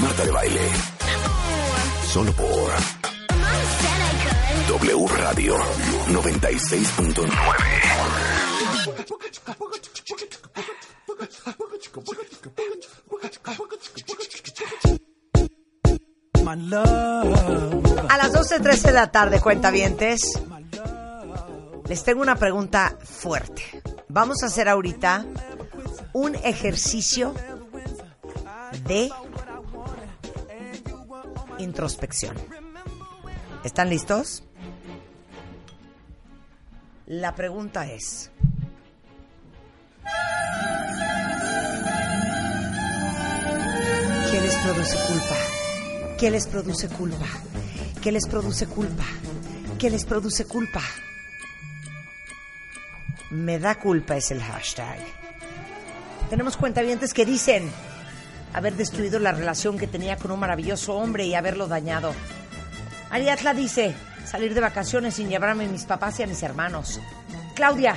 Marta de Baile. Solo por W Radio 96.9. A las 12.13 de la tarde, cuentavientes, les tengo una pregunta fuerte. Vamos a hacer ahorita un ejercicio de introspección. ¿Están listos? La pregunta es, ¿qué les produce culpa? ¿Qué les produce culpa? ¿Qué les produce culpa? ¿Qué les produce culpa? Me da culpa es el hashtag. Tenemos cuentavientes que dicen haber destruido la relación que tenía con un maravilloso hombre y haberlo dañado. Ariadna dice salir de vacaciones sin llevarme a mis papás y a mis hermanos. Claudia,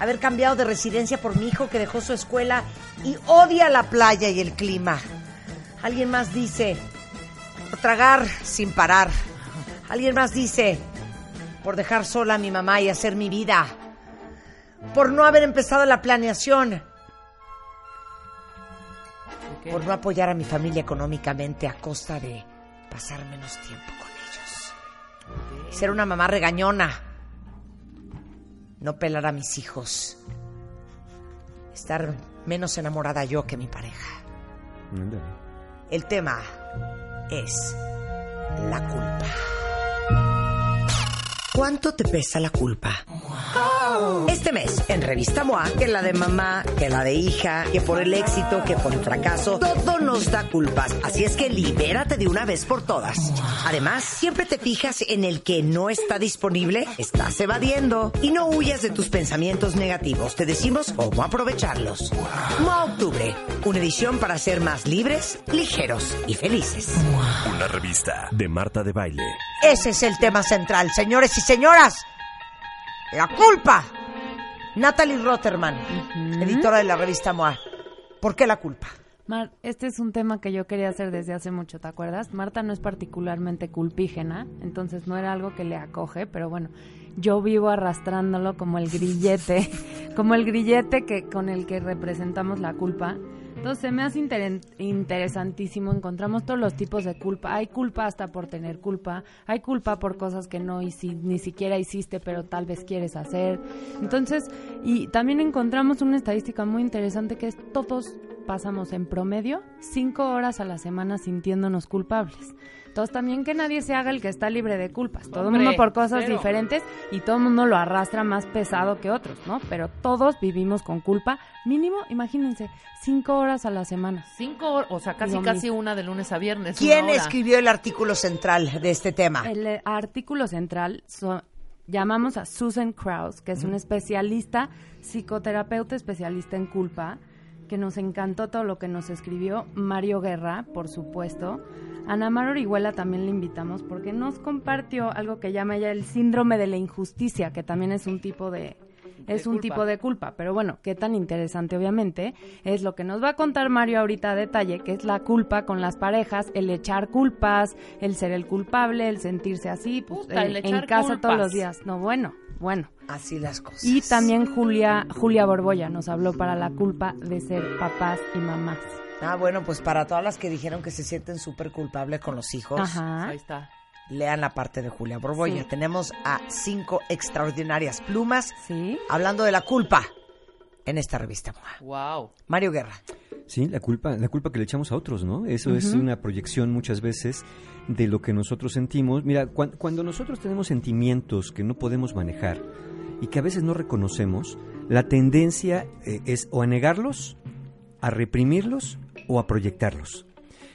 haber cambiado de residencia por mi hijo que dejó su escuela y odia la playa y el clima. Alguien más dice, por tragar sin parar. Alguien más dice, por dejar sola a mi mamá y hacer mi vida. Por no haber empezado la planeación. Por no apoyar a mi familia económicamente a costa de pasar menos tiempo con ellos. Ser una mamá regañona. No pelar a mis hijos. Estar menos enamorada yo que mi pareja. El tema es la culpa. ¿Cuánto te pesa la culpa? Este mes, en Revista MOA, que la de mamá, que la de hija, que por el éxito, que por el fracaso, todo nos da culpas. Así es que libérate de una vez por todas. Además, siempre te fijas en el que no está disponible, estás evadiendo. Y no huyas de tus pensamientos negativos. Te decimos cómo aprovecharlos. MOA Octubre, una edición para ser más libres, ligeros y felices. Una revista de Marta de Baile. Ese es el tema central, señores y señoras. La culpa. Natalie Rotterman, editora de la revista MOA. ¿Por qué la culpa? Mar, este es un tema que yo quería hacer desde hace mucho, ¿te acuerdas? Marta no es particularmente culpígena, entonces no era algo que le acoge, pero bueno, yo vivo arrastrándolo como el grillete, como el grillete que con el que representamos la culpa. Entonces me hace inter- interesantísimo, encontramos todos los tipos de culpa. Hay culpa hasta por tener culpa, hay culpa por cosas que no ni siquiera hiciste, pero tal vez quieres hacer. Entonces, y también encontramos una estadística muy interesante que es todos pasamos en promedio cinco horas a la semana sintiéndonos culpables. Entonces también que nadie se haga el que está libre de culpas. Todo el mundo por cosas cero. diferentes y todo el mundo lo arrastra más pesado que otros, ¿no? Pero todos vivimos con culpa. Mínimo, imagínense, cinco horas a la semana. Cinco horas, o sea, casi Digo, casi una de lunes a viernes. ¿Quién escribió el artículo central de este tema? El eh, artículo central so- llamamos a Susan Krauss, que es una especialista, psicoterapeuta especialista en culpa, que nos encantó todo lo que nos escribió. Mario Guerra, por supuesto. Ana Mar Orihuela también le invitamos porque nos compartió algo que llama ella el síndrome de la injusticia, que también es un tipo de es un culpa. tipo de culpa, pero bueno, qué tan interesante obviamente es lo que nos va a contar Mario ahorita a detalle, que es la culpa con las parejas, el echar culpas, el ser el culpable, el sentirse así, pues Puta, el en, casa todos los días. No, bueno, bueno. Así las cosas. Y también Julia Julia Borbolla nos habló para la culpa de ser papás y mamás. Ah, bueno, pues para todas las que dijeron que se sienten súper culpables con los hijos, Ajá. Ahí está. lean la parte de Julia Borbolla. Sí. Tenemos a cinco extraordinarias plumas Sí. hablando de la culpa en esta revista. Wow. Mario Guerra. Sí, la culpa, la culpa que le echamos a otros, ¿no? Eso es una proyección muchas veces de lo que nosotros sentimos. Mira, cuan- cuando nosotros tenemos sentimientos que no podemos manejar y que a veces no reconocemos, la tendencia eh, es o a negarlos, a reprimirlos o a proyectarlos.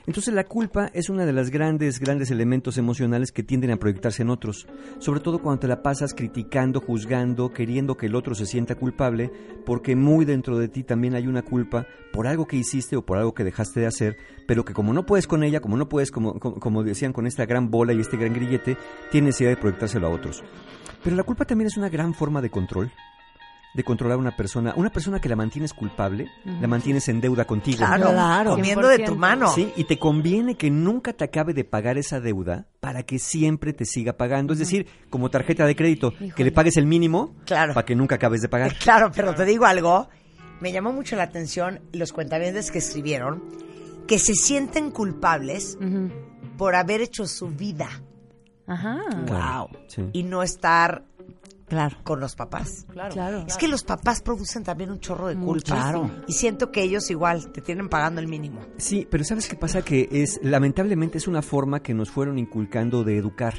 Entonces la culpa es una de las grandes, grandes elementos emocionales que tienden a proyectarse en otros, sobre todo cuando te la pasas criticando, juzgando, queriendo que el otro se sienta culpable, porque muy dentro de ti también hay una culpa por algo que hiciste o por algo que dejaste de hacer, pero que como no puedes con ella, como no puedes, como, como, como decían, con esta gran bola y este gran grillete, tienes necesidad de proyectárselo a otros. Pero la culpa también es una gran forma de control de controlar a una persona. Una persona que la mantienes culpable, la mantienes en deuda contigo. Claro, Claro. comiendo de tu 100%. mano. Sí, y te conviene que nunca te acabe de pagar esa deuda para que siempre te siga pagando. Es decir, como tarjeta de crédito, que le pagues el mínimo Claro. para que nunca acabes de pagar. Claro, pero te digo algo, me llamó mucho la atención los cuentavientes que escribieron que se sienten culpables por haber hecho su vida Ajá. Wow. Sí. y no estar Claro. con los papás. Claro. Claro. Es que los papás producen también un chorro de culpa. Claro. Y siento que ellos igual te tienen pagando el mínimo. Sí, pero ¿sabes qué pasa? Que es, lamentablemente, es una forma que nos fueron inculcando de educar.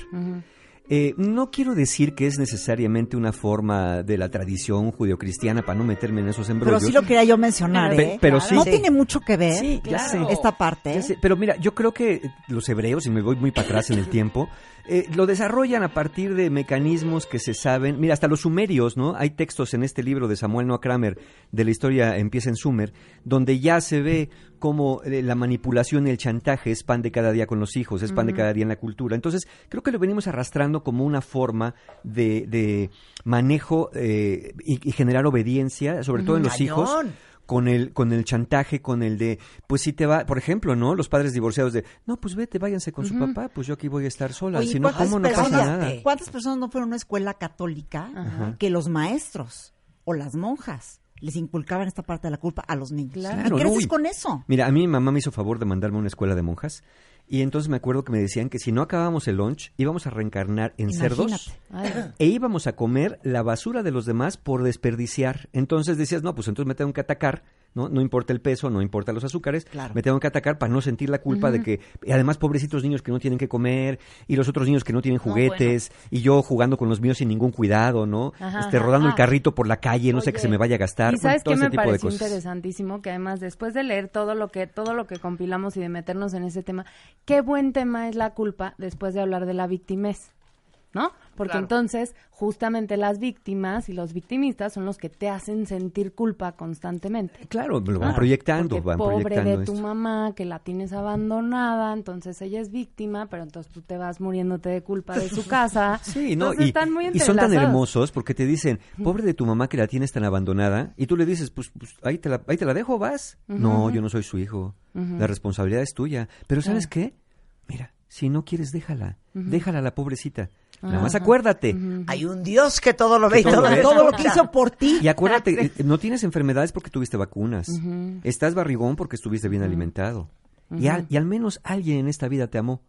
Eh, no quiero decir que es necesariamente una forma de la tradición judeocristiana para no meterme en esos Pero embrollos. sí lo quería yo mencionar, Pe- ¿eh? pero sí. No tiene mucho que ver Sí, esta parte. Sé, pero mira, yo creo que los hebreos, y me voy muy para atrás en el tiempo, eh, lo desarrollan a partir de mecanismos que se saben. Mira, hasta los sumerios, ¿no? Hay textos en este libro de Samuel Noah Kramer, de la historia empieza en Sumer, donde ya se ve cómo eh, la manipulación y el chantaje es pan de cada día con los hijos, es pan de cada día en la cultura. Entonces, creo que lo venimos arrastrando como una forma de, de manejo eh, y, y generar obediencia, sobre todo en los hijos con el con el chantaje, con el de pues si te va, por ejemplo, ¿no? Los padres divorciados de, "No, pues vete, váyanse con su papá, pues yo aquí voy a estar sola, Oye, si no ¿cuántas cómo no pasa nada." ¿Cuántas personas no fueron a una escuela católica Ajá. que los maestros o las monjas les inculcaban esta parte de la culpa a los niños? Claro. y creces no, con eso. Mira, a mí mi mamá me hizo favor de mandarme a una escuela de monjas y entonces me acuerdo que me decían que si no acabábamos el lunch íbamos a reencarnar en cerdos. Ay, e íbamos a comer la basura de los demás por desperdiciar. Entonces decías, no, pues entonces me tengo que atacar, ¿no? No importa el peso, no importa los azúcares, Claro. me tengo que atacar para no sentir la culpa de que, y además, pobrecitos niños que no tienen que comer, y los otros niños que no tienen juguetes, y yo jugando con los míos sin ningún cuidado, ¿no? Ajá, este, rodando el Ah. carrito por la calle, no sé qué Oye, se me vaya a gastar, ¿Y bueno, sabes todo qué ese me tipo de pareció interesantísimo? Que además, después de leer todo lo que todo lo que compilamos y de meternos en ese tema, qué buen tema es la culpa después de hablar de la victimez, ¿no? Porque Claro. entonces, justamente las víctimas y los victimistas son los que te hacen sentir culpa constantemente. Claro, lo van Ah, proyectando, porque van pobre proyectando de tu esto. mamá que la tienes abandonada, entonces ella es víctima, pero entonces tú te vas muriéndote de culpa de su casa. Sí, ¿no? Entonces Y, están muy y son tan hermosos porque te dicen, pobre de tu mamá que la tienes tan abandonada, y tú le dices, pues, pues, ahí, te la, ahí te la dejo, vas. No, yo no soy su hijo. La responsabilidad es tuya. Pero ¿sabes qué? Mira, si no quieres, déjala. Déjala a la pobrecita. Nada más acuérdate. Hay un Dios que todo lo ve y todo todo, lo. Todo que hizo por ti. Y acuérdate, eh, no tienes enfermedades porque tuviste vacunas. Estás barrigón porque estuviste bien alimentado. Y, al, y al menos alguien en esta vida te amó.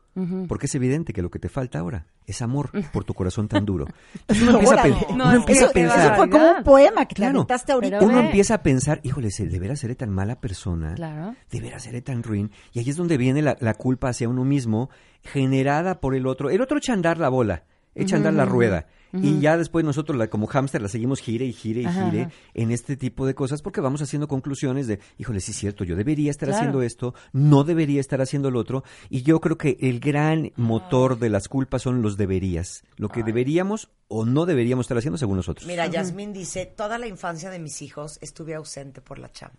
Porque es evidente que lo que te falta ahora es amor por tu corazón tan duro. Entonces uno empieza Órale. No, uno empieza Eso, a pensar. eso fue como un poema que te Claro. aventaste ahorita. Uno empieza a pensar, híjole, ¿se- ¿de veras seré tan mala persona? Claro. ¿De veras seré tan ruin? Y ahí es donde viene la, la culpa hacia uno mismo, generada por el otro. El otro echa a andar la bola, echa a andar la rueda. Y ya después nosotros, la, como hámster, la seguimos gire y gire y Ajá, gire ajá. en este tipo de cosas porque vamos haciendo conclusiones de, híjole, sí es cierto, yo debería estar Claro. haciendo esto, no debería estar haciendo lo otro. Y yo creo que el gran motor de las culpas son los deberías. Lo que deberíamos o no deberíamos estar haciendo según nosotros. Mira, Yasmín dice, toda la infancia de mis hijos estuve ausente por la chamba.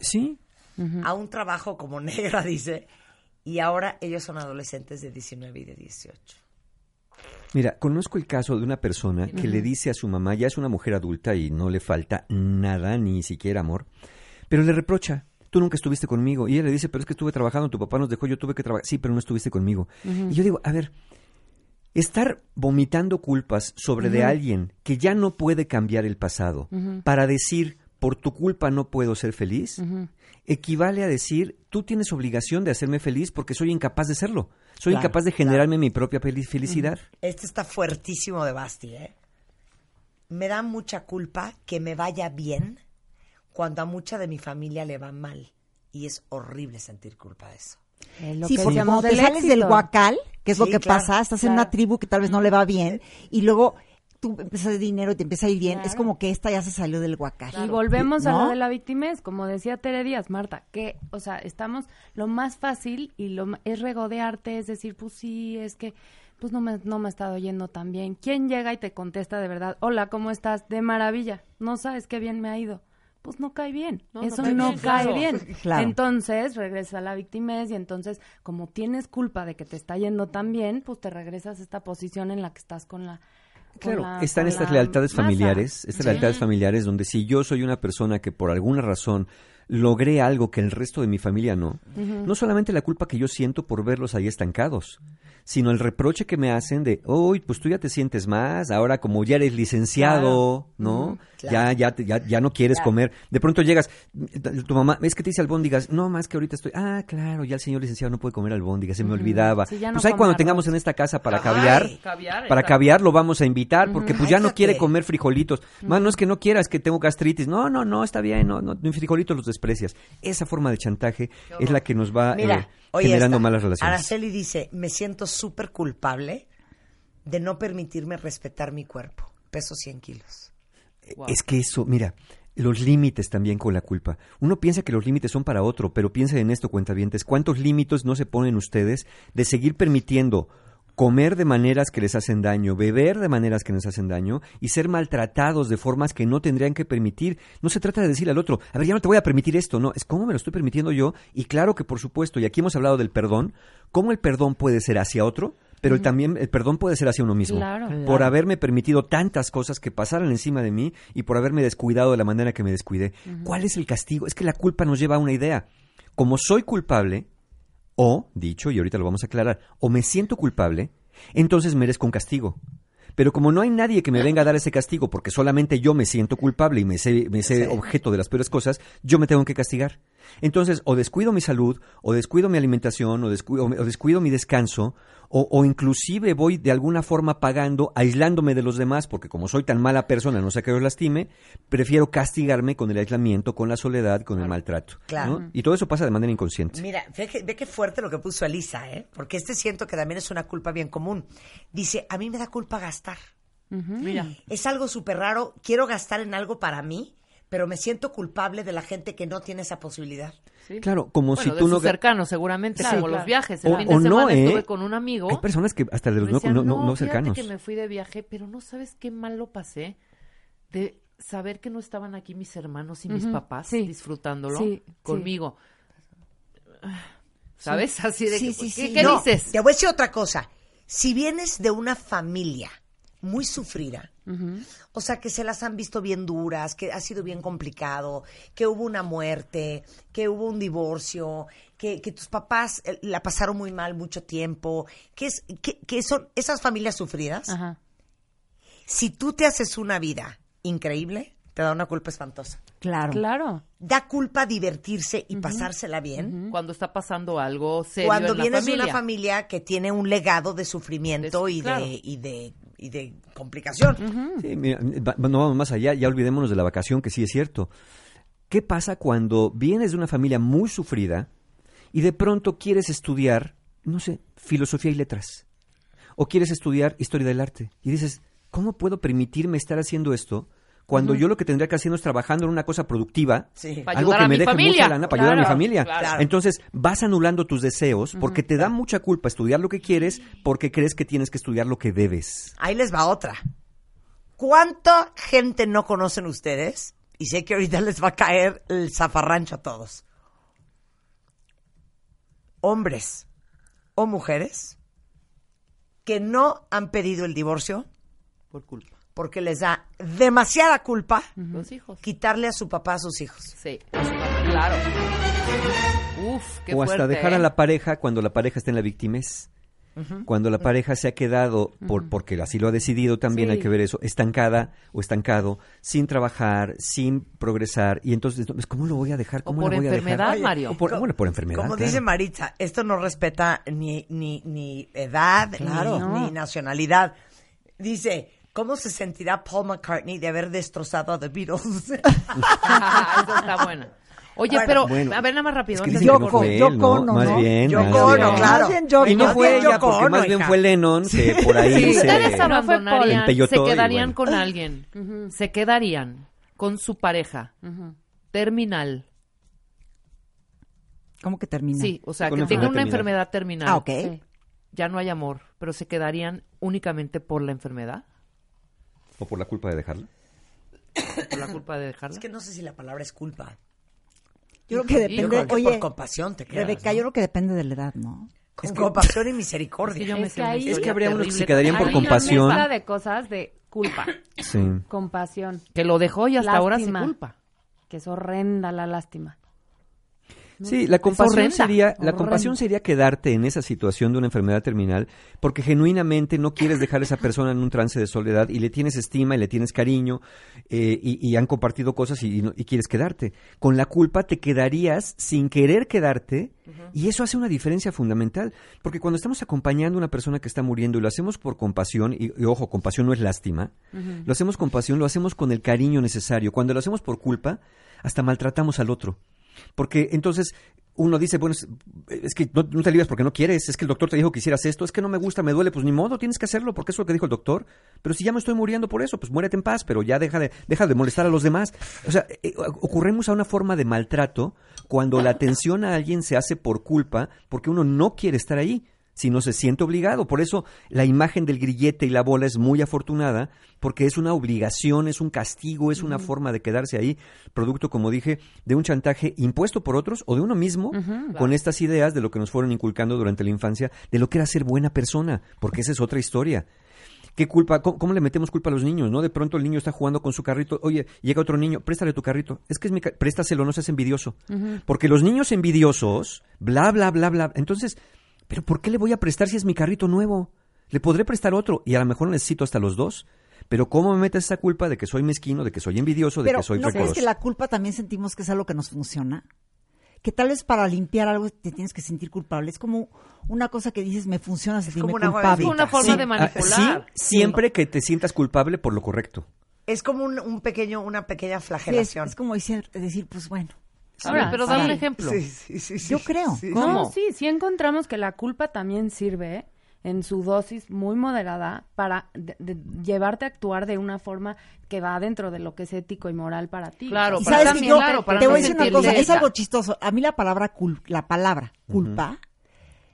Sí, A un trabajo como negra, dice, y ahora ellos son adolescentes de 19 y de 18. Mira, conozco el caso de una persona que le dice a su mamá, ya es una mujer adulta y no le falta nada, ni siquiera amor, pero le reprocha, tú nunca estuviste conmigo. Y ella le dice, pero es que estuve trabajando, tu papá nos dejó, yo tuve que trabajar. Sí, pero no estuviste conmigo. Y yo digo, a ver, estar vomitando culpas sobre de alguien que ya no puede cambiar el pasado para decir, por tu culpa no puedo ser feliz, equivale a decir, tú tienes obligación de hacerme feliz porque soy incapaz de serlo. Soy Claro, incapaz de generarme mi propia fel- felicidad. Este está fuertísimo de Basti, ¿eh? Me da mucha culpa que me vaya bien cuando a mucha de mi familia le va mal. Y es horrible sentir culpa de eso. Es lo Sí, que porque cuando te sales del huacal, que es lo que claro, pasa, estás en una tribu que tal vez no le va bien, y luego tú empiezas de dinero y te empieza a ir bien, es como que esta ya se salió del guacal. Y volvemos a lo de la victimez, como decía Tere Díaz, Marta, que, o sea, estamos, lo más fácil y lo ma- es regodearte, es decir, pues sí, es que, pues no me, no me ha estado yendo tan bien. ¿Quién llega y te contesta de verdad, hola, ¿cómo estás? De maravilla, no sabes qué bien me ha ido. Pues no cae bien, No, no eso cae no bien, cae claro. bien. Claro. Entonces regresa a la victimez y entonces como tienes culpa de que te está yendo tan bien, pues te regresas a esta posición en la que estás con la... Claro, la- están estas lealtades masa. familiares, estas lealtades familiares donde si yo soy una persona que por alguna razón logré algo que el resto de mi familia no, no solamente la culpa que yo siento por verlos ahí estancados, sino el reproche que me hacen de, uy, pues tú ya te sientes más, ahora como ya eres licenciado, ¿no? Ya, ya, te- ya, ya no quieres comer. De pronto llegas, tu mamá, es que te dice albóndigas, no, más que ahorita estoy, ah, claro, ya el señor licenciado no puede comer albóndigas, se me olvidaba. Sí, ya no pues ahí cuando arroz. tengamos en esta casa para Ay, caviar, para caviar lo vamos a invitar, porque pues ya no quiere comer frijolitos. Más no es que no quieras, que tengo gastritis. No, no, no, está bien, no, no, frijolitos los desprecias. Esa forma de chantaje es la que nos va Mira, eh, generando malas relaciones. Araceli dice, me siento súper culpable de no permitirme respetar mi cuerpo. Peso 100 kilos. Wow. Es que eso, mira, los límites también con la culpa. Uno piensa que los límites son para otro, pero piensa en esto, cuentavientes. ¿Cuántos límites no se ponen ustedes de seguir permitiendo comer de maneras que les hacen daño, beber de maneras que les hacen daño y ser maltratados de formas que no tendrían que permitir? No se trata de decirle al otro, a ver, ya no te voy a permitir esto, no, es cómo me lo estoy permitiendo yo. Y claro que por supuesto, y aquí hemos hablado del perdón, cómo el perdón puede ser hacia otro, pero el también el perdón puede ser hacia uno mismo. Claro. Por haberme permitido tantas cosas que pasaran encima de mí y por haberme descuidado de la manera que me descuidé. ¿Cuál es el castigo? Es que la culpa nos lleva a una idea. Como soy culpable, o, dicho, y ahorita lo vamos a aclarar, o me siento culpable, entonces merezco un castigo. Pero como no hay nadie que me venga a dar ese castigo, porque solamente yo me siento culpable y me sé, me sé objeto de las peores cosas, yo me tengo que castigar. Entonces, o descuido mi salud, o descuido mi alimentación, o descuido, o descuido mi descanso, o, o inclusive voy de alguna forma pagando, aislándome de los demás, porque como soy tan mala persona, no sé que los lastime, prefiero castigarme con el aislamiento, con la soledad, con el maltrato. Claro. ¿no? Y todo eso pasa de manera inconsciente. Mira, ve, que- ve qué fuerte lo que puso Elisa, ¿eh? Porque este siento que también es una culpa bien común. Dice, a mí me da culpa gastar. Mira, Es algo súper raro. Quiero gastar en algo para mí, pero me siento culpable de la gente que no tiene esa posibilidad. sí. Claro, como Bueno, si de tú no... sus cercanos, seguramente, Claro, como claro. los viajes. El O- fin de no, semana ¿eh? estuve con un amigo. Hay personas que hasta de los no, decían, no- no- no cercanos. que me fui de viaje, pero no sabes qué mal lo pasé de saber que no estaban aquí mis hermanos y mis papás sí. disfrutándolo Sí, sí. conmigo. ¿Sabes? Así de Sí, que, sí, ¿qué, sí. qué No, dices? Te voy a decir otra cosa. Si vienes de una familia muy sufrida, o sea, que se las han visto bien duras, que ha sido bien complicado, que hubo una muerte, que hubo un divorcio, que, que tus papás eh, la pasaron muy mal mucho tiempo, que, es, que, que son esas familias sufridas, si tú te haces una vida increíble, te da una culpa espantosa. Claro. Claro. Da culpa divertirse y pasársela bien. Cuando está pasando algo serio cuando en la vienes de una familia que tiene un legado de sufrimiento De- y, claro. de, y, de, y de complicación. Sí, mira, va- no vamos más allá, ya olvidémonos de la vacación, que sí es cierto. ¿Qué pasa cuando vienes de una familia muy sufrida y de pronto quieres estudiar, no sé, filosofía y letras? O quieres estudiar historia del arte. Y dices, ¿cómo puedo permitirme estar haciendo esto cuando yo lo que tendría que hacer es trabajando en una cosa productiva? Sí. Algo que me deje familia. mucha lana para ayudar a mi Claro, familia. claro. Entonces vas anulando tus deseos porque te da mucha culpa estudiar lo que quieres porque crees que tienes que estudiar lo que debes. Ahí les va otra. ¿Cuánta gente no conocen ustedes? Y sé que ahorita les va a caer el zafarrancho a todos. Hombres o mujeres que no han pedido el divorcio Por culpa. Porque les da demasiada culpa Los hijos. quitarle a su papá a sus hijos. Sí, claro. Uf, qué o hasta fuerte, dejar a ¿eh? la pareja cuando la pareja está en la victimez. Cuando la pareja se ha quedado, por, porque así lo ha decidido, también Sí. hay que ver eso, estancada o estancado, sin trabajar, sin progresar. Y entonces, ¿cómo lo voy a dejar? O ¿Cómo por la voy a dejar? enfermedad, Mario. O por, bueno, por enfermedad. Como claro. dice Maritza, esto no respeta ni, ni, ni edad, Claro. ni, No. ni nacionalidad. Dice, ¿cómo se sentirá Paul McCartney de haber destrozado a The Beatles? Eso está bueno. Oye, Bueno, pero, Bueno, a ver, nada más rápido. Es que antes dicen de que no Yoko, fue él, Yoko ¿no? Más ¿no? bien. Yoko más bien. claro. Más bien Yoko. Y no Más fue ella, Yoko porque más bien fue Lennon, que por ahí Si se... ustedes No fue abandonarían, se quedarían bueno. con alguien, se quedarían con su pareja terminal. ¿Cómo que termina? Sí, o sea, Con que una tenga una enfermedad enfermedad terminal. Ah, ok. Sí. Ya no hay amor, pero se quedarían únicamente por la enfermedad, ¿O por la culpa de dejarla? por la culpa de dejarla. Es que no sé si la palabra es culpa. Yo creo que Yo Yo depende, creo que oye, por compasión te quedas, Rebeca, ¿no? yo creo que depende de la edad, ¿no? Con compasión y Es que misericordia. yo me Es que ahí- Es que habría unos que se quedarían por compasión. una de cosas de culpa, Sí. compasión, Que lo dejó y hasta ahora Lástima. culpa. que es horrenda la lástima. Sí, la compasión sería la Horrenda. compasión sería quedarte en esa situación de una enfermedad terminal porque genuinamente no quieres dejar a esa persona en un trance de soledad y le tienes estima y le tienes cariño eh, y, y han compartido cosas y, y no- y quieres quedarte. Con la culpa te quedarías sin querer quedarte y eso hace una diferencia fundamental porque cuando estamos acompañando a una persona que está muriendo y lo hacemos por compasión y, ojo, compasión no es lástima, lo hacemos con pasión, lo hacemos con el cariño necesario. Cuando lo hacemos por culpa, hasta maltratamos al otro. Porque entonces uno dice, bueno, es, que no, te alivias porque no quieres, es que el doctor te dijo que hicieras esto, es que no me gusta, me duele, pues ni modo, tienes que hacerlo porque es lo que dijo el doctor. Pero si ya me estoy muriendo por eso, pues muérete en paz, pero ya deja de, deja de molestar a los demás. O sea, eh, ocurremos a una forma de maltrato cuando la atención a alguien se hace por culpa porque uno no quiere estar ahí sino se siente obligado. Por eso la imagen del grillete y la bola es muy afortunada, porque es una obligación, es un castigo, es una forma de quedarse ahí, producto, como dije, de un chantaje impuesto por otros o de uno mismo, con estas ideas de lo que nos fueron inculcando durante la infancia, de lo que era ser buena persona, porque esa es otra historia. ¿Qué culpa? ¿Cómo, cómo le metemos culpa a los niños? ¿No? De pronto el niño está jugando con su carrito. Oye, llega otro niño, préstale tu carrito. Es que es mi ca- préstaselo, no seas envidioso. Porque los niños envidiosos, bla, bla, bla, bla. Entonces, ¿pero por qué le voy a prestar si es mi carrito nuevo? Le podré prestar otro y a lo mejor necesito hasta los dos. Pero ¿cómo me metes esa culpa de que soy mezquino, de que soy envidioso, de Pero que soy ¿no crees que la culpa también sentimos que es algo que nos funciona? Que tal vez para limpiar algo te tienes que sentir culpable. Es como una cosa que dices, me funciona sentirme como una culpable. Es una forma Sí. de Ah, manipular. sí, siempre que te sientas culpable por lo correcto. Es como un, un pequeño, una pequeña Sí, es, flagelación. es como decir, decir, pues bueno. Ahora, pero dale un ejemplo. Sí, sí, sí, sí. Yo creo. Sí, ¿Cómo? No, sí, sí encontramos que la culpa también sirve en su dosis muy moderada para de- de llevarte a actuar de una forma que va dentro de lo que es ético y moral para ti. Claro, Y para sabes también, que yo claro, para te no voy a decir una cosa, es algo chistoso. A mí la palabra cul- la palabra culpa,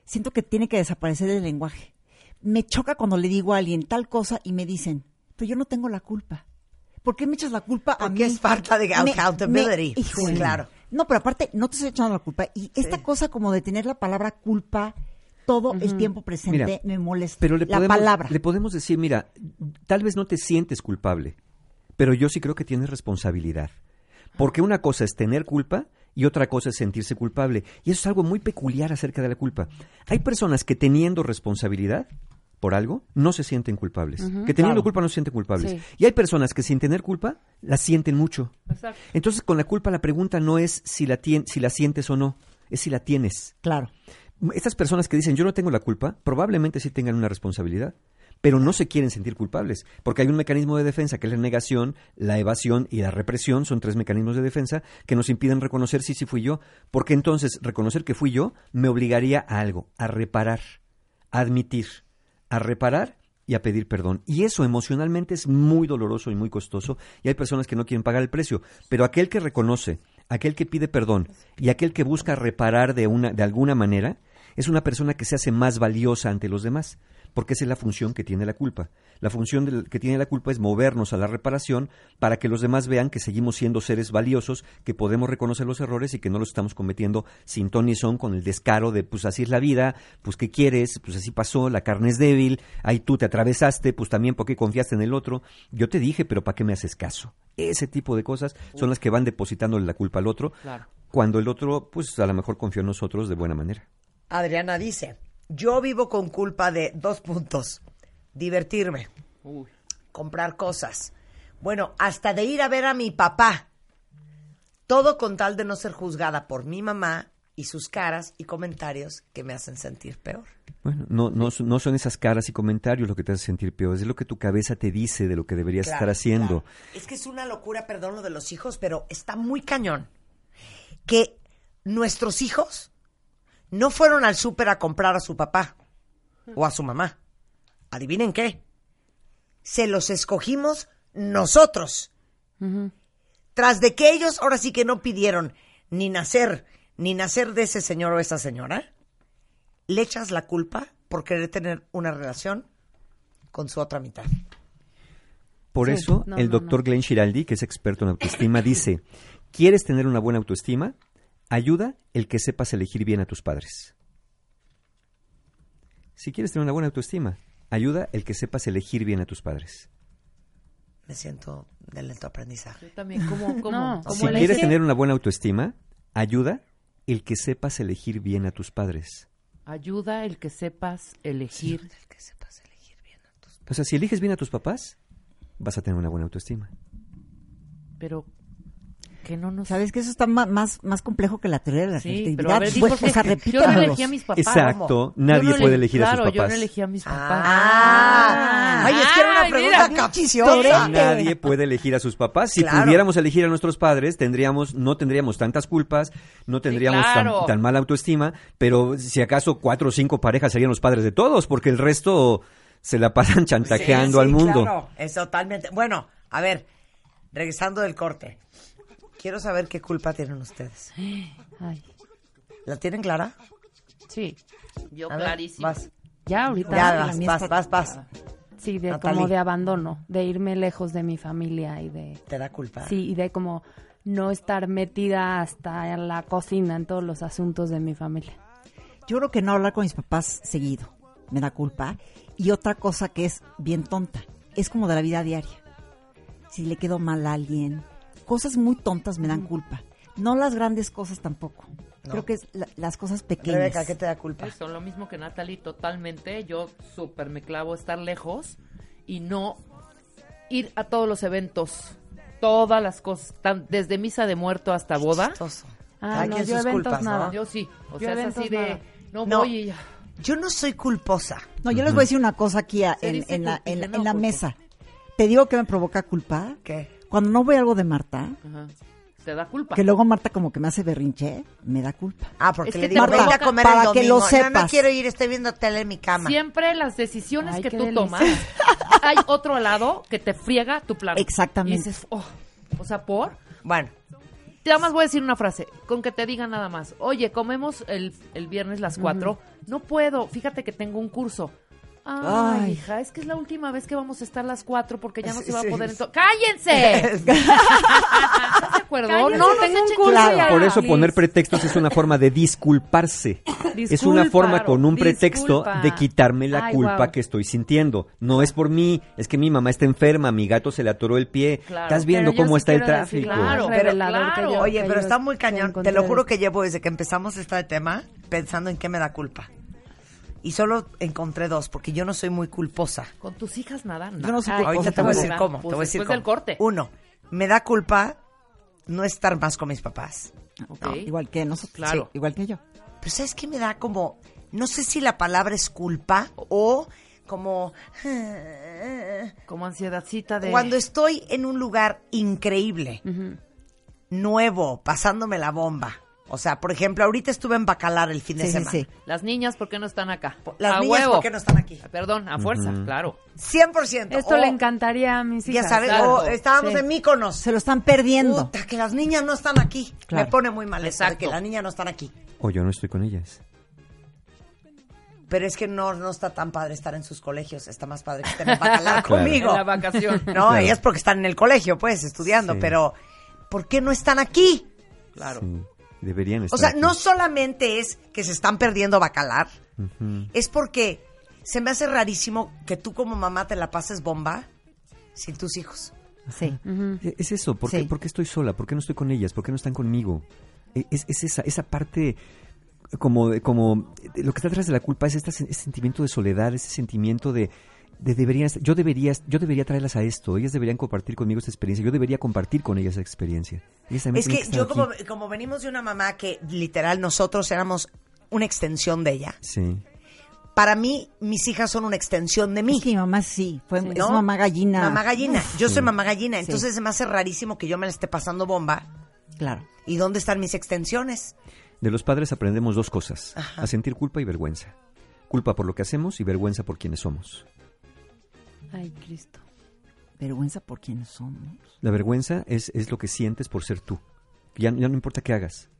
siento que tiene que desaparecer del lenguaje. Me choca cuando le digo a alguien tal cosa y me dicen, pero yo no tengo la culpa. ¿Por qué me echas la culpa a Porque mí? es falta de Me- accountability. me- híjole. Sí, claro. No, pero aparte, no te estoy echando la culpa. Y esta cosa como de tener la palabra culpa todo el tiempo presente Mira, me molesta. Pero le la podemos, palabra. le podemos decir, mira, tal vez no te sientes culpable, pero yo sí creo que tienes responsabilidad. Porque una cosa es tener culpa y otra cosa es sentirse culpable. Y eso es algo muy peculiar acerca de la culpa. Hay personas que teniendo responsabilidad por algo no se sienten culpables. que teniendo Claro. culpa no se sienten culpables. Sí. Y hay personas que sin tener culpa la sienten mucho. Exacto. Entonces con la culpa la pregunta no es si la, tien- si la sientes o no, es si la tienes. Claro. Estas personas que dicen yo no tengo la culpa, probablemente sí tengan una responsabilidad, pero no se quieren sentir culpables, porque hay un mecanismo de defensa que es la negación, la evasión y la represión, son tres mecanismos de defensa que nos impiden reconocer si sí fui yo, porque entonces reconocer que fui yo me obligaría a algo, a reparar, a admitir, a reparar y a pedir perdón. Y eso emocionalmente es muy doloroso y muy costoso y hay personas que no quieren pagar el precio, pero aquel que reconoce, aquel que pide perdón y aquel que busca reparar de una de alguna manera es una persona que se hace más valiosa ante los demás, porque esa es la función que tiene la culpa. La función del- que tiene la culpa es movernos a la reparación para que los demás vean que seguimos siendo seres valiosos, que podemos reconocer los errores y que no los estamos cometiendo sin ton ni son con el descaro de pues así es la vida, pues qué quieres, pues así pasó, la carne es débil, ahí tú te atravesaste, pues también porque confiaste en el otro. Yo te dije, pero ¿para qué me haces caso? Ese tipo de cosas son las que van depositándole la culpa al otro, Claro. cuando el otro pues a lo mejor confió en nosotros de buena manera. Adriana dice, yo vivo con culpa de dos puntos. Divertirme, Uy. comprar cosas. Bueno, hasta de ir a ver a mi papá. Todo con tal de no ser juzgada por mi mamá y sus caras y comentarios que me hacen sentir peor. Bueno, no, no, son- no son esas caras y comentarios lo que te hace sentir peor, es lo que tu cabeza te dice de lo que deberías Claro, estar haciendo. claro. Es que es una locura, perdón, lo de los hijos, pero está muy cañón. que nuestros hijos no fueron al súper a comprar a su papá o a su mamá. Adivinen qué. Se los escogimos nosotros. Tras de que ellos ahora sí que no pidieron ni nacer, ni nacer de ese señor o esa señora, le echas la culpa por querer tener una relación con su otra mitad. Por Sí, eso, no, el no, doctor no. Glenn Shiraldi, que es experto en autoestima, dice, ¿quieres tener una buena autoestima? Ayuda el que sepas elegir bien a tus padres. Si quieres tener una buena autoestima, ayuda el que sepas elegir bien a tus padres. Me siento de lento aprendizaje. Yo también, ¿cómo, cómo, No, cómo Si quieres dije- tener una buena autoestima, ayuda el que sepas elegir bien a tus padres. Ayuda el que sepas elegir. O sea, si eliges bien a tus papás, vas a tener una buena autoestima. Pero que no nos... ¿Sabes que eso está más, más complejo que la teoría de la Sí, a ver, di Pues, o sea, Yo no elegí a mis papás. Exacto, nadie no puede ele- elegir a sus Claro, yo papás. no elegí a mis papás. Ah, ay, es que era una pregunta capciosa. Nadie puede elegir a sus papás. Si Claro. pudiéramos elegir a nuestros padres, tendríamos, no tendríamos tantas culpas, no tendríamos tan- claro. tan, mala autoestima, pero si acaso cuatro o cinco parejas serían los padres de todos, porque el resto se la pasan chantajeando Sí, al sí, mundo. Claro, es totalmente. Bueno, a ver, regresando del corte. Quiero saber qué culpa tienen ustedes. Ay, ¿La tienen clara? sí. Yo ver, clarísimo. vas. Ya ahorita. Ya vas, vas, está- vas, vas. Sí, de Natalie. como de abandono, de irme lejos de mi familia y de Te da culpa. sí, y de como no estar metida hasta en la cocina en todos los asuntos de mi familia. Yo creo que no hablar con mis papás seguido me da culpa. Y otra cosa que es bien tonta, es como de la vida diaria. Si le quedó mal a alguien, cosas muy tontas me dan culpa. No las grandes cosas tampoco. No. Creo que es la- las cosas pequeñas. Rebeca, ¿qué te da culpa? Eso, lo mismo que Natalie, totalmente. Yo súper me clavo estar lejos y no ir a todos los eventos. Todas las cosas, tan- desde misa de muerto hasta boda. Chistoso. Ah, no, yo eventos culpas, ¿no? Yo sí. O Yo sea, es así de, no, No. voy y ya. Yo no soy culposa. No, yo les voy a decir una cosa aquí a- en, en la, en la- no en la mesa. Te digo que me provoca culpa. ¿Qué? Cuando no voy a algo de Marta, Ajá. Te da culpa. que luego Marta como que me hace berrinche, me da culpa. Ah, porque Es le que digo, te vente a comer para el que domingo. lo No, no sepas. quiero ir, estoy viendo tele en mi cama. Siempre las decisiones Ay, que qué tú delicia. tomas, hay otro lado que te friega tu plan. Exactamente. Y dices, oh, o sea, por... Bueno, Nada más voy a decir una frase, con que te digan nada más. Oye, comemos el, el viernes las cuatro. No puedo, fíjate que tengo un curso. Ay, Ay. hija, es que es la última vez que vamos a estar las cuatro porque ya no se va Sí. a poder. ento- ¡Cállense! ¿Estás de acuerdo? Cállense, no, no tengo un curso ya. Por eso Liz. poner pretextos es una forma de disculparse. es una forma con un pretexto disculpa. de quitarme la Ay, culpa que estoy sintiendo. No es por mí, es que mi mamá está enferma, mi gato se le atoró el pie. Claro. Estás viendo cómo sí está el tráfico. Claro, pero claro. yo- oye, que pero está muy cañón. Te lo juro que llevo desde que empezamos este tema pensando en qué me da culpa. Y solo encontré dos, porque yo no soy muy culposa. Con tus hijas nada, Yo no soy Ay, Ahorita te voy a decir cómo. Pues te voy a decir después cómo. del corte. Uno, me da culpa no estar más con mis papás. No, igual que nosotros. Claro. sí, igual que yo. Pero ¿sabes qué me da como... No sé si la palabra es culpa o como... Como ansiedadcita de... Cuando estoy en un lugar increíble, nuevo, pasándome la bomba. O sea, por ejemplo, ahorita estuve en Bacalar el fin de Sí, sí, semana. sí. Las niñas, ¿por qué no están acá? Las a niñas, huevo. ¿por qué no están aquí? Perdón, a fuerza, claro. 100%. Esto O, le encantaría a mis Ya hijas. sabes, claro. o estábamos Sí. en Míconos. Se lo están perdiendo. Puta, que las niñas no están aquí. Claro. Me pone muy mal eso de Exacto. que las niñas no están aquí. O yo no estoy con ellas. Pero es que no, no está tan padre estar en sus colegios. Está más padre que estén en Bacalar Claro. conmigo. En la vacación. No, Claro. ellas porque están en el colegio, pues, estudiando. Sí. Pero, ¿por qué no están aquí? Claro. Deberían estar O sea, aquí. no solamente es que se están perdiendo Bacalar, es porque se me hace rarísimo que tú como mamá te la pases bomba sin tus hijos. Sí. E- Es eso, ¿por, qué, Sí. por qué estoy sola? ¿Por qué no estoy con ellas? ¿Por qué no están conmigo? E- Es, es esa, esa parte como, de- como lo que está detrás de la culpa es este, ese sentimiento de soledad, ese sentimiento de, de deberían, yo debería, yo debería traerlas a esto, ellas deberían compartir conmigo esta experiencia, yo debería compartir con ellas esa experiencia. Ellas Es que yo como, como venimos de una mamá que literal nosotros éramos una extensión de ella. Sí. Para mí, mis hijas son una extensión de mí. Es que mi mamá sí, fue, es ¿no? mamá gallina. Mamá gallina. Yo soy mamá gallina. Sí. Entonces se me hace rarísimo que yo me la esté pasando bomba Claro. ¿Y dónde están mis extensiones? De los padres aprendemos dos cosas, a sentir culpa y vergüenza. Culpa por lo que hacemos y vergüenza por quienes somos. Ay, Cristo. Vergüenza por quienes somos. La vergüenza es, es lo que sientes por ser tú. Ya, ya no importa qué hagas.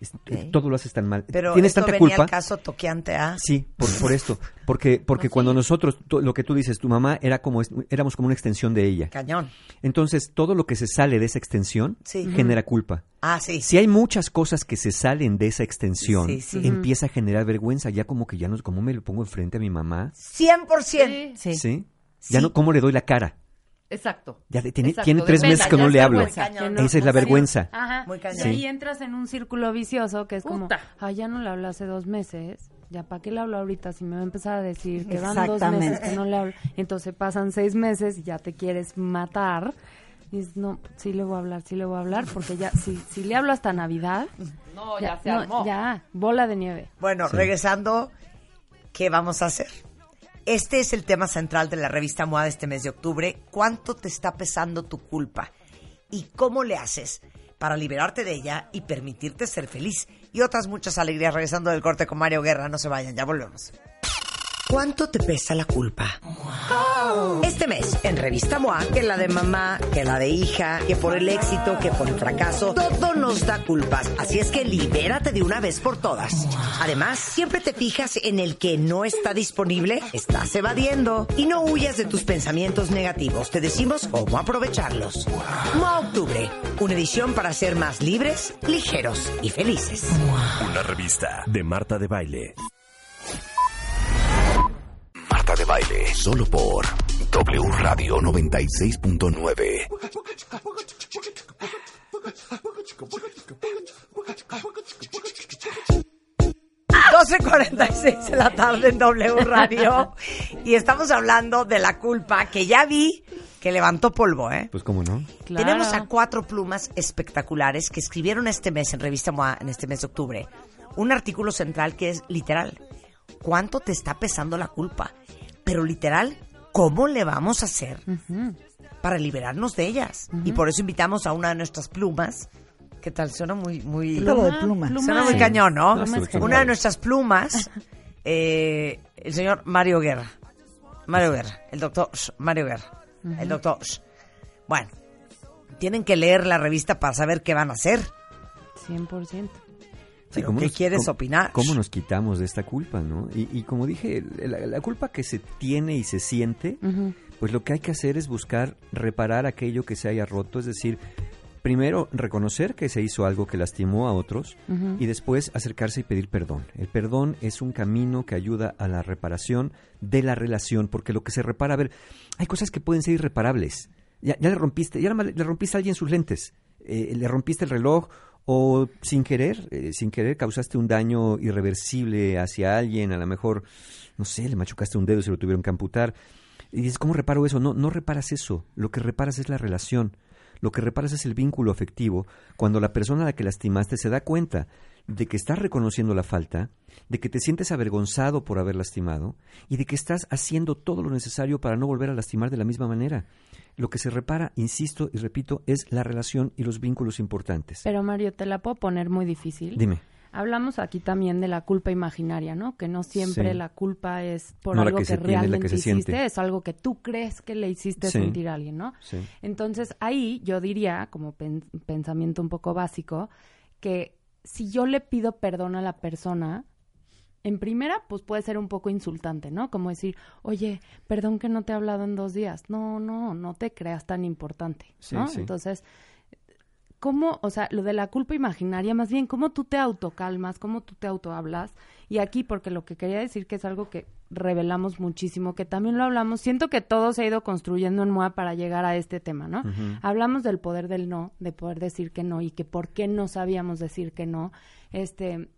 Es- Ok. Todo lo haces tan mal. Pero Tienes esto tanta venía culpa. al caso toqueante a... Sí, por, por esto. Porque, porque cuando nosotros, to- lo que tú dices, tu mamá era como, éramos como una extensión de ella. Cañón. Entonces, todo lo que se sale de esa extensión Sí. genera culpa. Ah, sí. Si hay muchas cosas que se salen de esa extensión, Sí, sí. empieza a generar vergüenza. Ya como que ya no, ¿cómo me lo pongo enfrente a mi mamá? 100%. Sí. Sí. Ya Sí. no, ¿cómo le doy la cara? Exacto. Ya de- tiene, Exacto, tiene tres depende, meses que no le hablo. Esa es la sí. vergüenza. Ajá. Muy cañón. Y ahí entras en un círculo vicioso que es como, Puta. ah, ya no le hablo hace dos meses. Ya, ¿para qué le hablo ahorita si me va a empezar a decir que van dos meses que no le hablo? Entonces pasan seis meses y ya te quieres matar. Y dices, no, sí le voy a hablar, sí le voy a hablar, porque ya, si, si le hablo hasta Navidad, No, ya, ya, se no, armó. ya, bola de nieve. Bueno, regresando, ¿qué vamos a hacer? Este es el tema central de la revista MOA de este mes de octubre. ¿Cuánto te está pesando tu culpa? ¿Y cómo le haces para liberarte de ella y permitirte ser feliz? Y otras muchas alegrías regresando del corte con Mario Guerra. No se vayan, ya volvemos. ¿Cuánto te pesa la culpa? Este mes, en Revista MOA, que la de mamá, que la de hija, que por el éxito, que por el fracaso, todo nos da culpas. Así es que libérate de una vez por todas. Además, siempre te fijas en el que no está disponible, estás evadiendo. Y no huyas de tus pensamientos negativos. Te decimos cómo aprovecharlos. MOA Octubre, una edición para ser más libres, ligeros y felices. Una revista de Marta de Baile. Marta de Baile, solo por W Radio 96.9. 12.46 de la tarde en W Radio. Y estamos hablando de la culpa que ya vi que levantó polvo, ¿eh? Pues cómo no. Claro. Tenemos a cuatro plumas espectaculares que escribieron este mes en Revista MOA, en este mes de octubre, un artículo central que es literal. ¿Cuánto te está pesando la culpa? Pero literal, ¿cómo le vamos a hacer para liberarnos de ellas? Y por eso invitamos a una de nuestras plumas. ¿Qué tal? Suena muy, muy... Todo de pluma. Suena muy Sí. cañón, ¿no? Pluma. Una de nuestras plumas, eh, el señor Mario Guerra. Mario Guerra, el doctor Mario Guerra. El doctor. Bueno, tienen que leer la revista para saber qué van a hacer. 100%. Pero, ¿cómo ¿qué nos- quieres cómo- opinar? ¿Cómo nos quitamos de esta culpa, no? Y, y como dije, la, la culpa que se tiene y se siente, pues lo que hay que hacer es buscar reparar aquello que se haya roto, es decir, primero reconocer que se hizo algo que lastimó a otros y después acercarse y pedir perdón. El perdón es un camino que ayuda a la reparación de la relación, porque lo que se repara, a ver, hay cosas que pueden ser irreparables. Ya, ya le rompiste, ya le rompiste a alguien sus lentes, eh, le rompiste el reloj o sin querer, eh, sin querer causaste un daño irreversible hacia alguien, a lo mejor, no sé, le machucaste un dedo y se lo tuvieron que amputar. Y dices, ¿cómo reparo eso? No, no reparas eso. Lo que reparas es la relación. Lo que reparas es el vínculo afectivo cuando la persona a la que lastimaste se da cuenta de que estás reconociendo la falta, de que te sientes avergonzado por haber lastimado y de que estás haciendo todo lo necesario para no volver a lastimar de la misma manera. Lo que se repara, insisto y repito, es la relación y los vínculos importantes. Pero Mario, te la puedo poner muy difícil. Dime. Hablamos aquí también de la culpa imaginaria, ¿no? Que no siempre Sí. la culpa es por No algo que tiene, realmente que hiciste, es algo que tú crees que le hiciste Sí. sentir a alguien, ¿no? Sí. Entonces ahí yo diría, como pen- pensamiento un poco básico, que si yo le pido perdón a la persona, en primera, pues puede ser un poco insultante, ¿no? Como decir, oye, perdón que no te he hablado en dos días. No, no, no te creas tan importante, Sí, ¿no? sí. Entonces, ¿cómo, o sea, lo de la culpa imaginaria, más bien, cómo tú te autocalmas, cómo tú te autohablas? Y aquí, porque lo que quería decir que es algo que revelamos muchísimo, que también lo hablamos, siento que todo se ha ido construyendo en MOA para llegar a este tema, ¿no? Hablamos del poder del no, de poder decir que no y que por qué no sabíamos decir que no, este,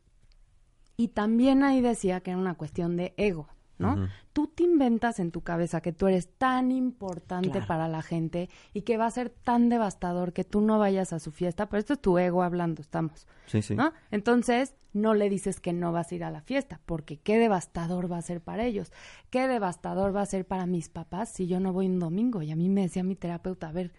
y también ahí decía que era una cuestión de ego, ¿no? Tú te inventas en tu cabeza que tú eres tan importante para la gente y que va a ser tan devastador que tú no vayas a su fiesta, pero esto es tu ego hablando, estamos, Sí, sí. ¿no? Entonces, no le dices que no vas a ir a la fiesta, porque qué devastador va a ser para ellos, qué devastador va a ser para mis papás si yo no voy un domingo. Y a mí me decía mi terapeuta, a ver,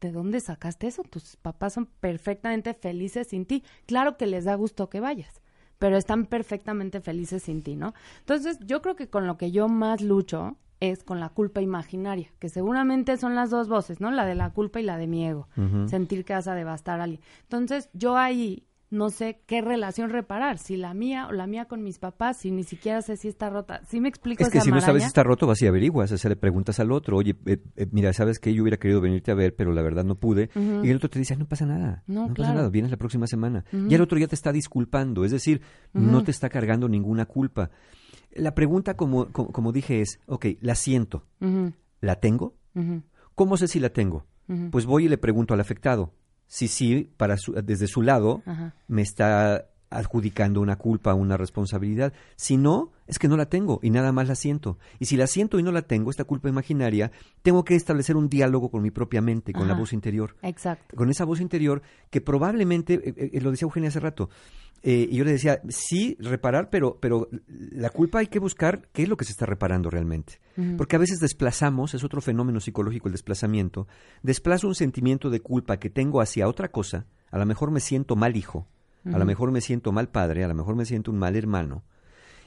¿de dónde sacaste eso? Tus papás son perfectamente felices sin ti. Claro que les da gusto que vayas, pero están perfectamente felices sin ti, ¿no? Entonces, yo creo que con lo que yo más lucho es con la culpa imaginaria, que seguramente son las dos voces, ¿no? La de la culpa y la de mi ego, sentir que vas a devastar a alguien. Entonces, yo ahí no sé qué relación reparar, si la mía o la mía con mis papás, si ni siquiera sé si está rota. ¿Sí me explico Es que esa si no sabes si está roto, vas y averiguas, o sea, le preguntas al otro, oye, eh, eh, mira, ¿sabes que Yo hubiera querido venirte a ver, pero la verdad no pude. Y el otro te dice, "Ay, no pasa nada, No, pasa claro. nada, vienes la próxima semana. Y el otro ya te está disculpando, es decir, no te está cargando ninguna culpa. La pregunta, como, como, como dije, es, ok, la siento, ¿la tengo? ¿Cómo sé si la tengo? Pues voy y le pregunto al afectado. Si sí, para su- desde su lado, Ajá. me está adjudicando una culpa, una responsabilidad. Si no, es que no la tengo y nada más la siento. Y si la siento y no la tengo, esta culpa imaginaria, tengo que establecer un diálogo con mi propia mente, con la voz interior. Exacto. Con esa voz interior que probablemente, eh, eh, lo decía Eugenia hace rato, eh, y yo le decía, sí, reparar, pero, pero la culpa hay que buscar qué es lo que se está reparando realmente. Porque a veces desplazamos, es otro fenómeno psicológico el desplazamiento, desplazo un sentimiento de culpa que tengo hacia otra cosa, a lo mejor me siento mal hijo, a lo mejor me siento mal padre, a lo mejor me siento un mal hermano,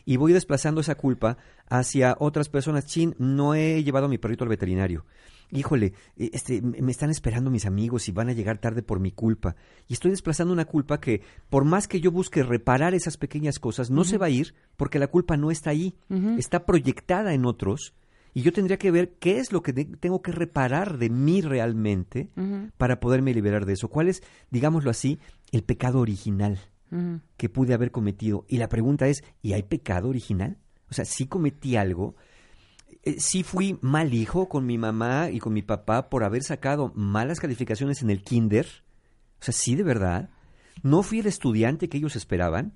y voy desplazando esa culpa hacia otras personas. Chin, no he llevado a mi perrito al veterinario. Híjole, eh, este, me me están esperando mis amigos y van a llegar tarde por mi culpa. Y estoy desplazando una culpa que, por más que yo busque reparar esas pequeñas cosas, no se va a ir porque la culpa no está ahí. Está proyectada en otros. Y yo tendría que ver qué es lo que tengo que reparar de mí realmente para poderme liberar de eso. ¿Cuál es, digámoslo así, el pecado original? Que pude haber cometido. Y la pregunta es, ¿y hay pecado original? O sea, sí cometí algo, Eh, sí fui mal hijo con mi mamá y con mi papá por haber sacado malas calificaciones en el kinder. O sea, sí, de verdad. No fui el estudiante que ellos esperaban.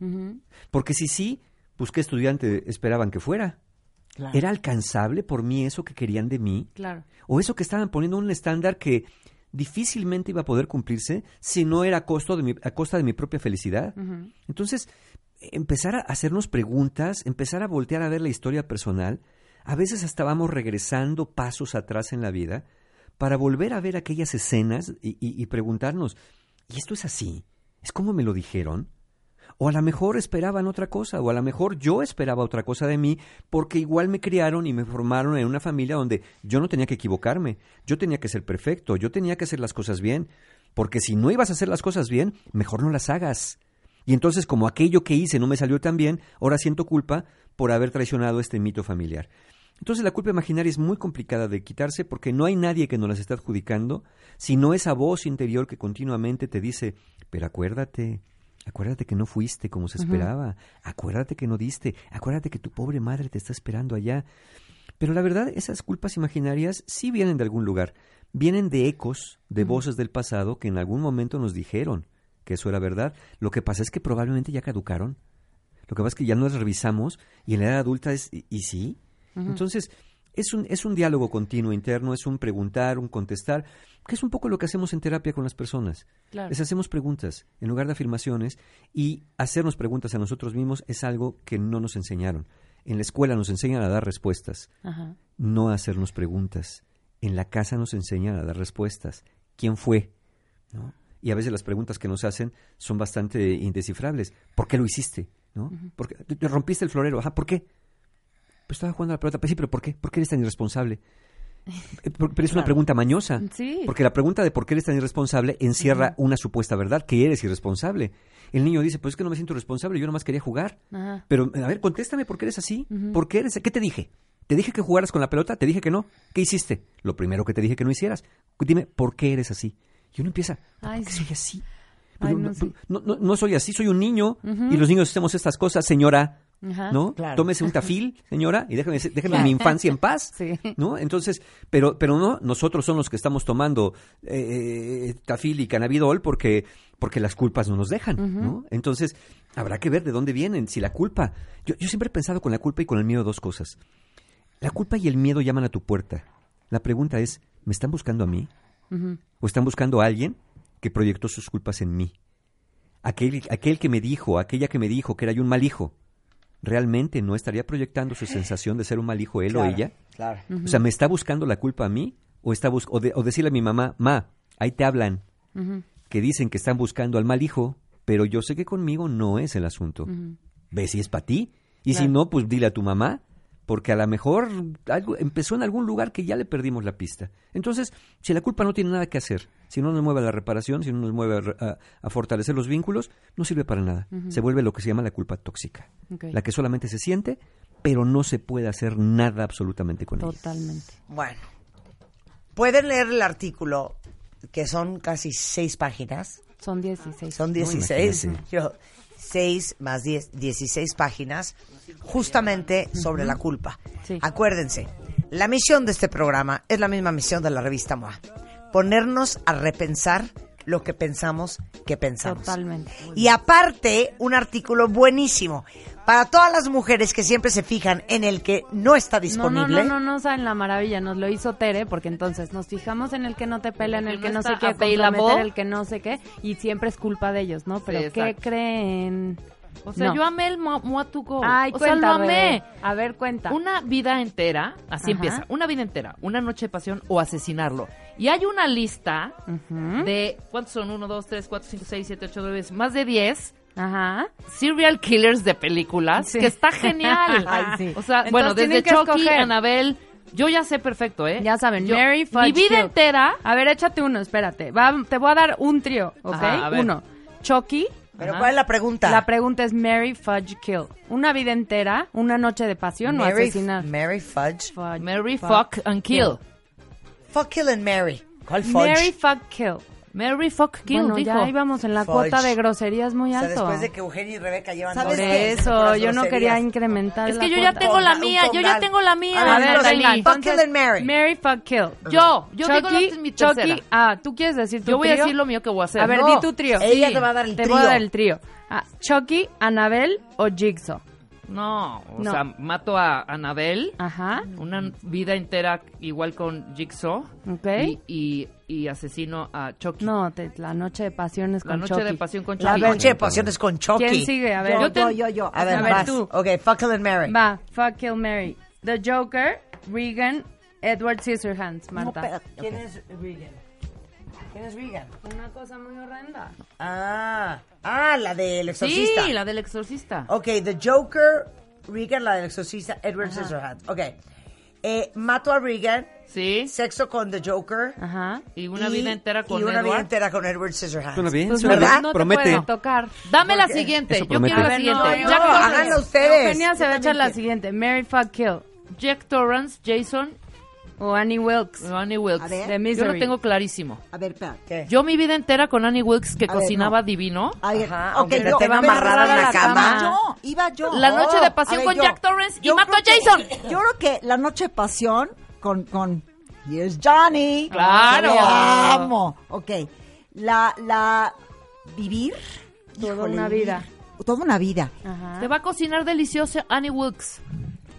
Porque si sí, pues qué estudiante esperaban que fuera. Claro. ¿Era alcanzable por mí eso que querían de mí? Claro. o eso que estaban poniendo un estándar que difícilmente iba a poder cumplirse si no era a, costo de mi- a costa de mi propia felicidad. Entonces, empezar a hacernos preguntas, empezar a voltear a ver la historia personal, a veces hasta vamos regresando pasos atrás en la vida para volver a ver aquellas escenas y, y- y preguntarnos, ¿y esto es así? ¿Es como me lo dijeron? O a lo mejor esperaban otra cosa, o a lo mejor yo esperaba otra cosa de mí, porque igual me criaron y me formaron en una familia donde yo no tenía que equivocarme, yo tenía que ser perfecto, yo tenía que hacer las cosas bien, porque si no ibas a hacer las cosas bien, mejor no las hagas. Y entonces, como aquello que hice no me salió tan bien, ahora siento culpa por haber traicionado este mito familiar. Entonces la culpa imaginaria es muy complicada de quitarse porque no hay nadie que nos las esté adjudicando, sino esa voz interior que continuamente te dice, pero acuérdate, acuérdate que no fuiste como se esperaba, acuérdate que no diste, acuérdate que tu pobre madre te está esperando allá. Pero la verdad, esas culpas imaginarias sí vienen de algún lugar, vienen de ecos, de voces del pasado que en algún momento nos dijeron que eso era verdad. Lo que pasa es que probablemente ya caducaron. Lo que pasa es que ya nos revisamos y en la edad adulta es, ¿y, y sí? Entonces, es un, es un diálogo continuo interno, es un preguntar, un contestar, que es un poco lo que hacemos en terapia con las personas. Claro. Les hacemos preguntas en lugar de afirmaciones y hacernos preguntas a nosotros mismos es algo que no nos enseñaron. En la escuela nos enseñan a dar respuestas, Ajá. no a hacernos preguntas. En la casa nos enseñan a dar respuestas. ¿Quién fue? ¿No? Y a veces las preguntas que nos hacen son bastante indescifrables. ¿Por qué lo hiciste? ¿No? ¿Por qué? ¿Te- te rompiste el florero? Ajá, ¿por qué? Pues estaba jugando a la pelota. Pues sí, pero ¿por qué? ¿Por qué eres tan irresponsable? Eh, Pero es una pregunta mañosa. Sí. Porque la pregunta de por qué eres tan irresponsable encierra una supuesta verdad, que eres irresponsable. El niño dice, pues es que no me siento responsable, yo nomás quería jugar. Ajá. Pero, a ver, contéstame por qué eres así. ¿Por qué eres? ¿Qué te dije? ¿Te dije que jugaras con la pelota? ¿Te dije que no? ¿Qué hiciste? Lo primero que te dije que no hicieras. Dime, ¿por qué eres así? Y uno empieza, ¿por Ay, qué sí. soy así? Ay, Pero no, no, sí. no- no- no soy así, soy un niño. Y los niños hacemos estas cosas, señora. Ajá. ¿No? Claro. Tómese un tafil, señora, y déjame Claro. mi infancia en paz. Sí. ¿No? Entonces, pero, pero no, nosotros somos los que estamos tomando eh, tafil y cannabidol porque, porque las culpas no nos dejan, ¿no? Entonces, habrá que ver de dónde vienen. Si la culpa. Yo, yo siempre he pensado con la culpa y con el miedo dos cosas. La culpa y el miedo llaman a tu puerta. La pregunta es, ¿me están buscando a mí? ¿O están buscando a alguien que proyectó sus culpas en mí? Aquel, aquel que me dijo, aquella que me dijo que era yo un mal hijo, ¿realmente no estaría proyectando su sensación de ser un mal hijo él o Claro, ella? O sea, ¿me está buscando la culpa a mí? ¿O, está bus- o, de- o decirle a mi mamá, ma, ahí te hablan, que dicen que están buscando al mal hijo, pero yo sé que conmigo no es el asunto. Ve si es para ti. Y si no, pues dile a tu mamá, porque a lo mejor algo empezó en algún lugar que ya le perdimos la pista. Entonces, si la culpa no tiene nada que hacer, si no nos mueve a la reparación, si no nos mueve a re- a, a fortalecer los vínculos, no sirve para nada. Se vuelve lo que se llama la culpa tóxica, la que solamente se siente, pero no se puede hacer nada absolutamente con ella. Totalmente. Bueno, pueden leer el artículo, que son casi seis páginas. Son 16. Son 16. imagínate. Yo, 6 más 10, 16 páginas, justamente sobre la culpa. Sí. Acuérdense, la misión de este programa es la misma misión de la revista MOA. Ponernos a repensar lo que pensamos que pensamos. Totalmente. Y aparte, un artículo buenísimo para todas las mujeres que siempre se fijan en el que no está No, no, disponible. no, no, no saben la maravilla, nos lo hizo Tere, porque entonces nos fijamos en el que no te pela, en el que no available. comprometer, el que no sé qué, y siempre es culpa de ellos, ¿no? Pero Sí, ¿qué creen? O sea, No. yo amé el Mo- Moa to Go. Ay, o sea, cuenta, lo amé. A ver, cuenta. Una vida entera, así Ajá. empieza, una vida entera, una noche de pasión o asesinarlo. Y hay una lista Ujú. de, ¿cuántos son? 1, 2, 3, 4, 5, 6, 7, 8, 9, más de 10 Ajá. serial killers de películas, Sí. que está genial. Ay, sí. O sea, Entonces bueno, desde Chucky. Anabel, yo ya sé perfecto, ¿eh? Ya saben, Yo- Mary Mi Fudge vida Kill. entera, A ver, échate uno, espérate. Va, te voy a dar un trío, ¿ok? Ajá. Uno. Chucky. Pero Ajá. ¿cuál es la pregunta? La pregunta es Mary Fudge Kill. Una vida entera, una noche de pasión o Mary, asesinar. Mary Fudge. Fudge, Mary, fuck, fuck and kill. Fuck, kill and Mary. ¿Cuál Fudge? Mary Fuck Kill. Mary, fuck, kill, bueno, dijo. ya íbamos en la Fudge. cuota de groserías muy O sea, alto. después de que Eugenia y Rebeca llevan ¿Sabes dos eso, yo no quería incrementar Es la que yo ya cuota. tengo la mía, yo ya tengo la mía. A ver, A ver, entonces, venga, Fuck, kill and Mary. Mary Fuck Kill. Yo, yo digo Chucky, la- mi tercera. Chucky, ah, ¿tú quieres decir tu Yo voy a decir lo mío que voy a hacer. A ver, No, di tu trío. ella te va a dar el Te trío. voy a dar el trío. Ah, Chucky, Annabelle o Jigsaw. No, o No. sea, mato a Anabel, Ajá. una vida entera igual con Jigsaw. Ok. Y, y, y asesino a Chucky. No, te- la noche de pasión es La con noche Chucky. de pasión con La Chucky. noche de pasiones con Chucky. ¿Quién sigue? A ver. Yo, Yo te- yo, yo, yo. A ver, A ver, vas. tú. Ok, Fuck, kill and Mary. Va, Fuck Kill Mary. The Joker, Regan, Edward Scissorhands, No, Marta. espérate. ¿Quién es Regan? ¿Quién es Regan? Una cosa muy horrenda. Ah, ah, la del Sí, exorcista. la del exorcista. Ok, The Joker, Regan, la del exorcista, Edward Scissorhands. Ok. Eh, mato a Regan, Sí. sexo con The Joker. Ajá. Y una vida entera con Y una vida Edward. entera con Edward Scissorhands. Suena bien, Pues suena ¿verdad? bien, no te promete. puedo tocar. Dame la siguiente. Yo quiero la siguiente. no, Jack ustedes. Eugenia se va a echar la siguiente. Mary Fuck Kill. Jack Torrance, Jason, O Annie Wilkes. o Annie Wilkes. A ver. De Yo Misery. lo tengo clarísimo. A ver, espera. ¿Qué? Yo mi vida entera con Annie Wilkes que A ver, cocinaba no. divino. A ver, Ajá, ok, aunque yo- te va amarrada en la cama. Yo, iba yo. La noche de A pasión ver, con yo- Jack Torrance y yo mato a creo que- Jason. Yo creo que la noche de pasión con, con Here's Johnny. Claro. Le amo. Ok. La, la, vivir. Toda Híjole, una vivir. vida. Toda una vida. Ajá. Te va a cocinar delicioso Annie Wilkes.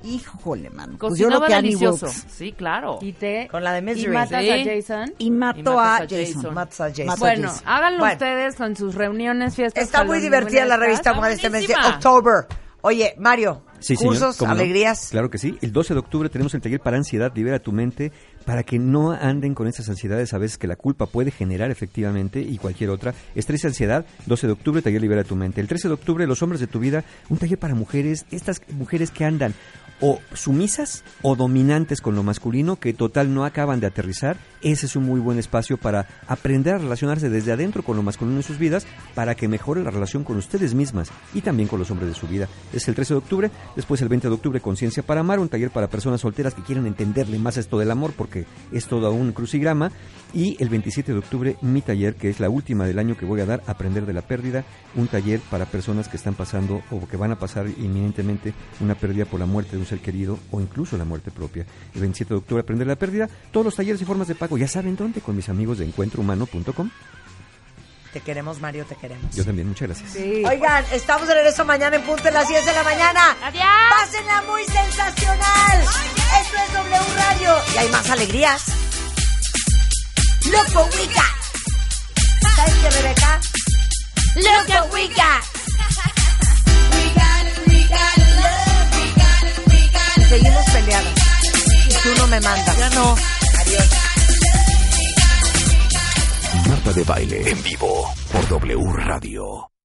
Híjole, man. Pues yo Cocinaba que Annie delicioso. Sí, claro. Y te... Con la de Misery. Y matas Sí. a Jason. Y mato Y a matas a Jason. Jason. Matas a Jason. Bueno, háganlo Bueno. ustedes con sus reuniones, fiestas. Está muy divertida la revista Moda este mes de octubre. Oye, Mario, Sí, señor, cursos, alegrías. Claro que sí. El 12 de octubre tenemos el taller para ansiedad, libera tu mente, para que no anden con estas ansiedades a veces que la culpa puede generar efectivamente y cualquier otra. Estrés y ansiedad, 12 de octubre, taller libera tu mente. El 13 de octubre, los hombres de tu vida, un taller para mujeres, estas mujeres que andan o sumisas o dominantes con lo masculino que total no acaban de aterrizar. Ese es un muy buen espacio para aprender a relacionarse desde adentro con lo masculino en sus vidas para que mejore la relación con ustedes mismas y también con los hombres de su vida. Es el 13 de octubre, después el 20 de octubre Conciencia para Amar, un taller para personas solteras que quieren entenderle más esto del amor porque es todo un crucigrama y el 27 de octubre mi taller que es la última del año que voy a dar, Aprender de la Pérdida, un taller para personas que están pasando o que van a pasar inminentemente una pérdida por la muerte de un ser querido o incluso la muerte propia. El 27 de octubre Aprender de la Pérdida, todos los talleres y formas de pago, ya saben dónde, con mis amigos de encuentrohumano.com. Te queremos, Mario, te queremos. Yo también, muchas gracias. Oigan, estamos de regreso mañana en punto de las 10 de la mañana. Adiós. Pásenla muy sensacional. Esto es W Radio. Y hay más alegrías. Loco Wicca. ¿Sabes qué, Rebeca? Loco Wicca. Seguimos peleadas. Y tú no me mandas. Ya no. Adiós. Marta de Baile en vivo por W Radio.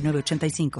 906985.